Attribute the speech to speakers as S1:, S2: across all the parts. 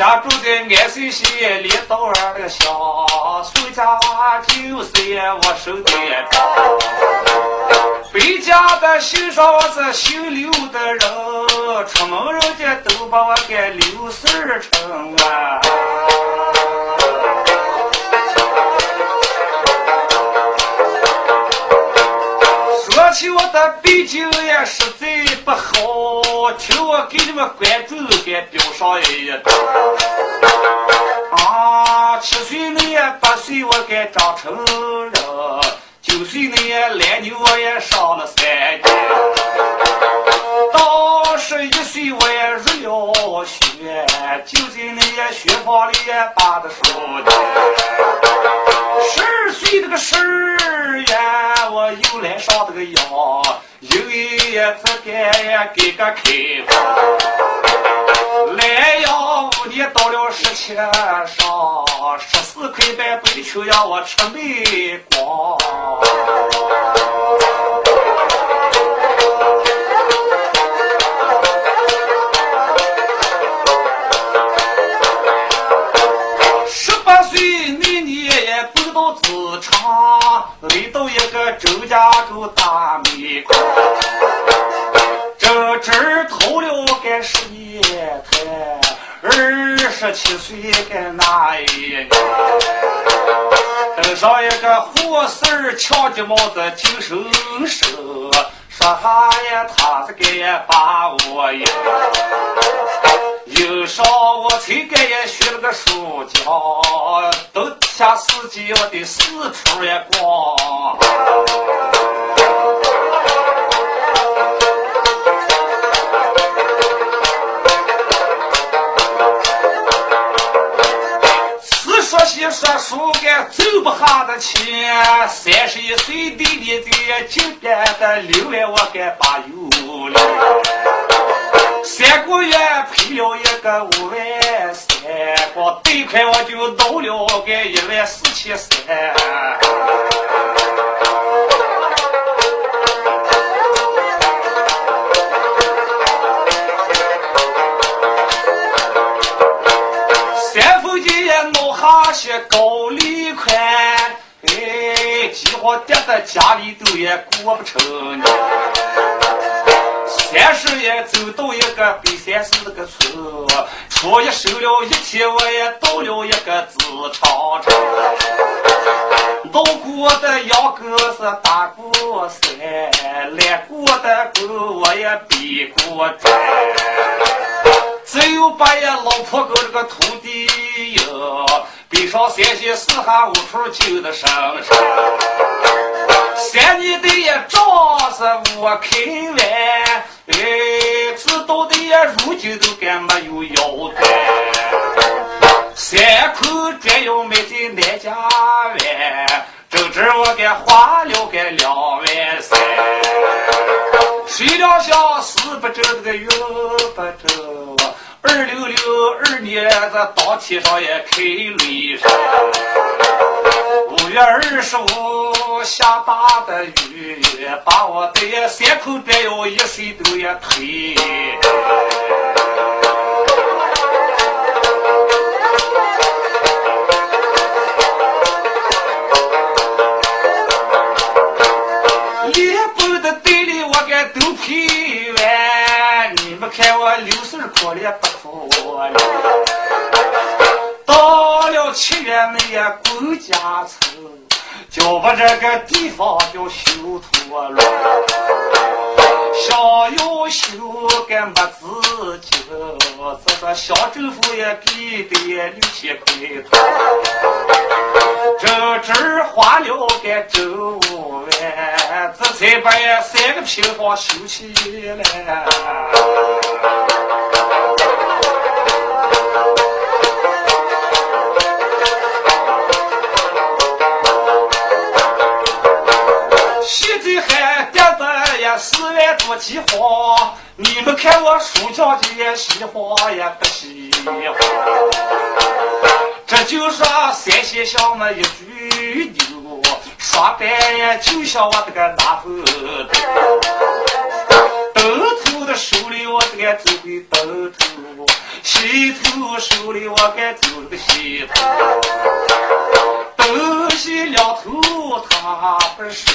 S1: 家住在安顺县连道儿那个乡，苏家娃九岁我守的北家的姓上是姓刘的人，出门人家都把我给刘四称啊。说起我的背景也实在不好，听我给你们观众给标上一。啊，七岁那年八岁我该长成人，九岁那年来牛我也上了三年，到十一岁我也入了学，就在那年学房里也把的书的。十二岁那个十二月，我又来上这个药，又一次该给个开放。来呀，五年到了十七上，十四块半白球让我吃没光。周家沟大煤矿，这这儿投了该事业台，二十七岁该那一年，登上一个护士儿抢的帽子精神手，说啥呀他是该把我赢。有上我才该也学了个暑假，都下四季我得四处也逛。四说些说书该走不下的钱，三十一岁弟弟在金边的六万我该把油了。三个月赔了一个五万三，光贷款我就弄了个一万四千三。三分钱也弄哈些高利款，哎，几乎跌的家里头也过不成呢。三十也走到一个北三市那个村，初一收了一天，我也到了一个子长城。路过的羊羔是打过山，来过的狗我也比过转。只有把呀老婆狗这个土地哟，背上三线四下五处救的上山。三年的也仗是我开完，哎，知道的呀如今都敢没有腰带。三口砖要买在南家湾，整整我给花了个两万三。谁料想四不周这个月不周，二六六二年这当天上也开雷声。五月二十五下大的雨，把我的三口砖窑一水都也推。一半的地里我给都赔完，你们看我六十可怜不可怜？到了七月那也过家村，就把这个地方叫修脱了。想要修个没自己，这个乡政府也给的六千块，这这儿花了个周五万，这才把三个平方修起来。万多几花，你们看我暑假节喜欢也不喜欢。这就说三线小么一句牛，说白就像我这个大斧头头的手里我这个走回头头，西头手里我该走这个西头，东西两头他不收，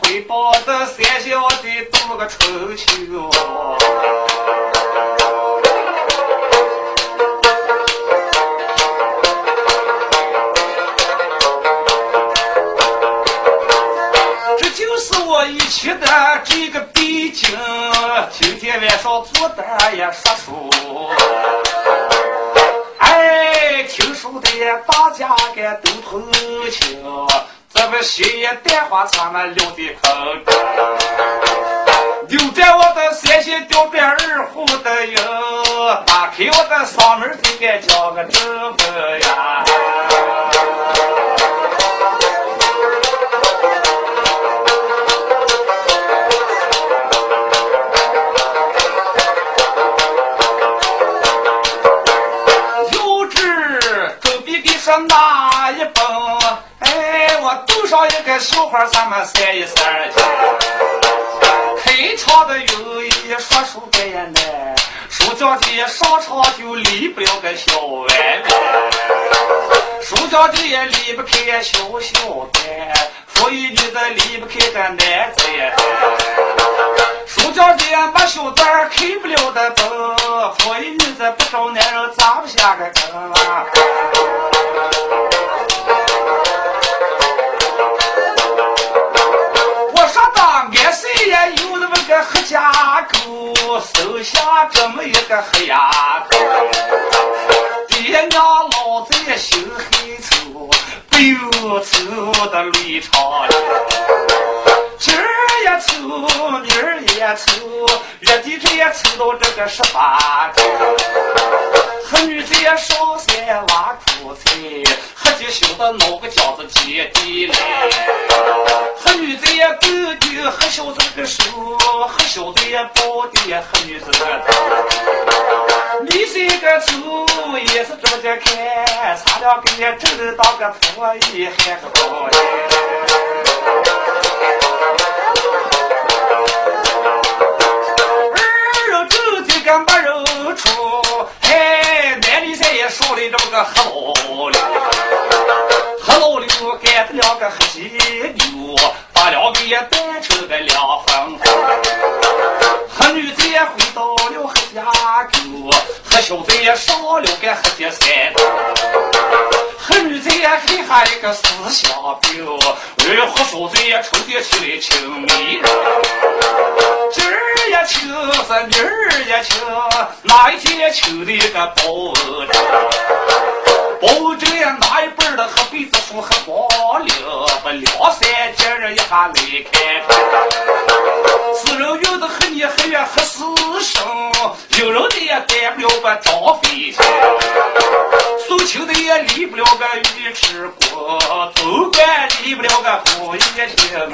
S1: 回报的三线我得多个春秋。我一去的这个背景，今天晚上坐的也说书。听说的大家该都同情，这不新年电话咱们留的口，留着我的三线吊边二胡的音，打开我的嗓门就该叫个正分呀。上一个笑话，咱们三一三儿开场的有一说书的呢，书教的上场就离不了个小歪歪，书教的也离不开小小的，富裕女子离不开个男子呀。书教的没小子开不了的灯，富裕女子不找男人扎不下个根个黑家沟生下这么一个黑丫头，爹娘老在心黑粗，不由愁的泪长流今儿也愁，明儿也愁，月底这也愁到这个十八九。黑女子也烧山挖苦菜，黑鸡修的闹个饺子接地来。黑女子也勾丢黑小子个手，黑小子也抱的黑女子。你这个愁也是这么看，差两根也挣得当个婆姨还个高二小子也抽点起来青米。今儿也求是明儿也求，哪一天求的个保证？保证呀，哪一辈的黑鼻子树黑光了，把两三节人一下来看。死人有的黑年黑月黑死生，有人的也带不了个张飞钱，送亲的也离不了个尉迟国，州官离不了个胡一星啊。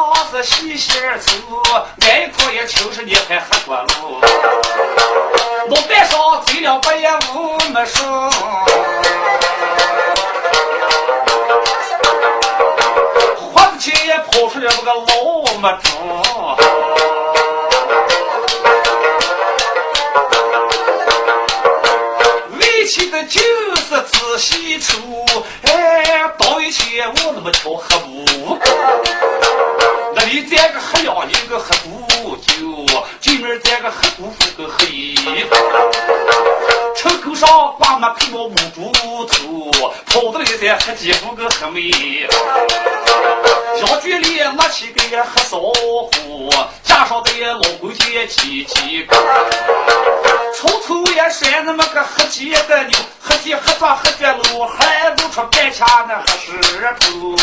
S1: 板的上是细线粗，挨一块也就是你还黑过路。路板上走了不也无没说。花子钱也跑出来那个老么子，为妻的就是仔细处，哎，到以前我那么巧喝不上挂满皮毛母猪头，跑的那些黑鸡夫个黑妹。小局里拿起个黑烧火，加上的老公姐几几个，从头也甩那么个黑鸡的牛，黑鸡黑抓黑脚路，还露出半掐那黑石头。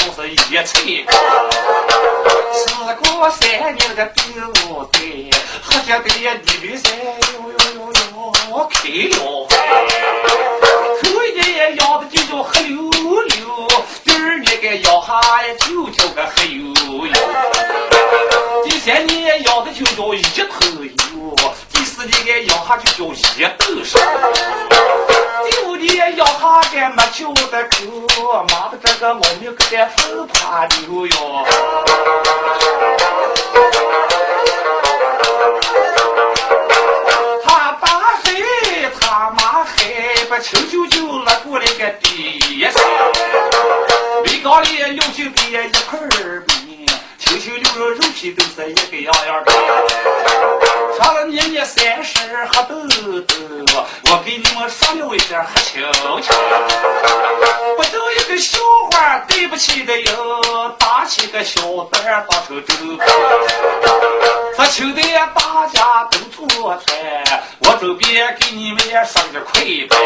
S1: 十四条是一彩高。时过三年那个第五代，黑姐的你的山哟哟哟哟开了头一年养的就叫黑溜溜，第二年该养下呀就叫个黑油油，第三年养的就叫一头油，第四年该养下就叫一兜沙，第五年养下该没酒的口，妈的这个老命可得不怕牛哟。他爸黑，他妈黑，把亲舅舅拉过来个爹噻。米缸里有就别一块儿米，亲亲牛肉肉皮都是一个样样的。上了年年三十喝豆豆，我给你们说了一声喝清清。不就一个笑话，对不起的哟，打起个小蛋儿当成粥。说秋的大家都做菜，我周边给你们也说个快板。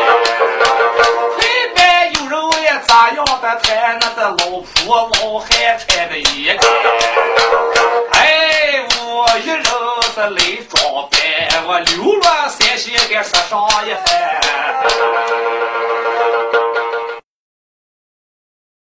S1: 快板有人问，咋样的菜？那个老婆老汉菜的一。我一人子来装扮，我流落山西该说上一番。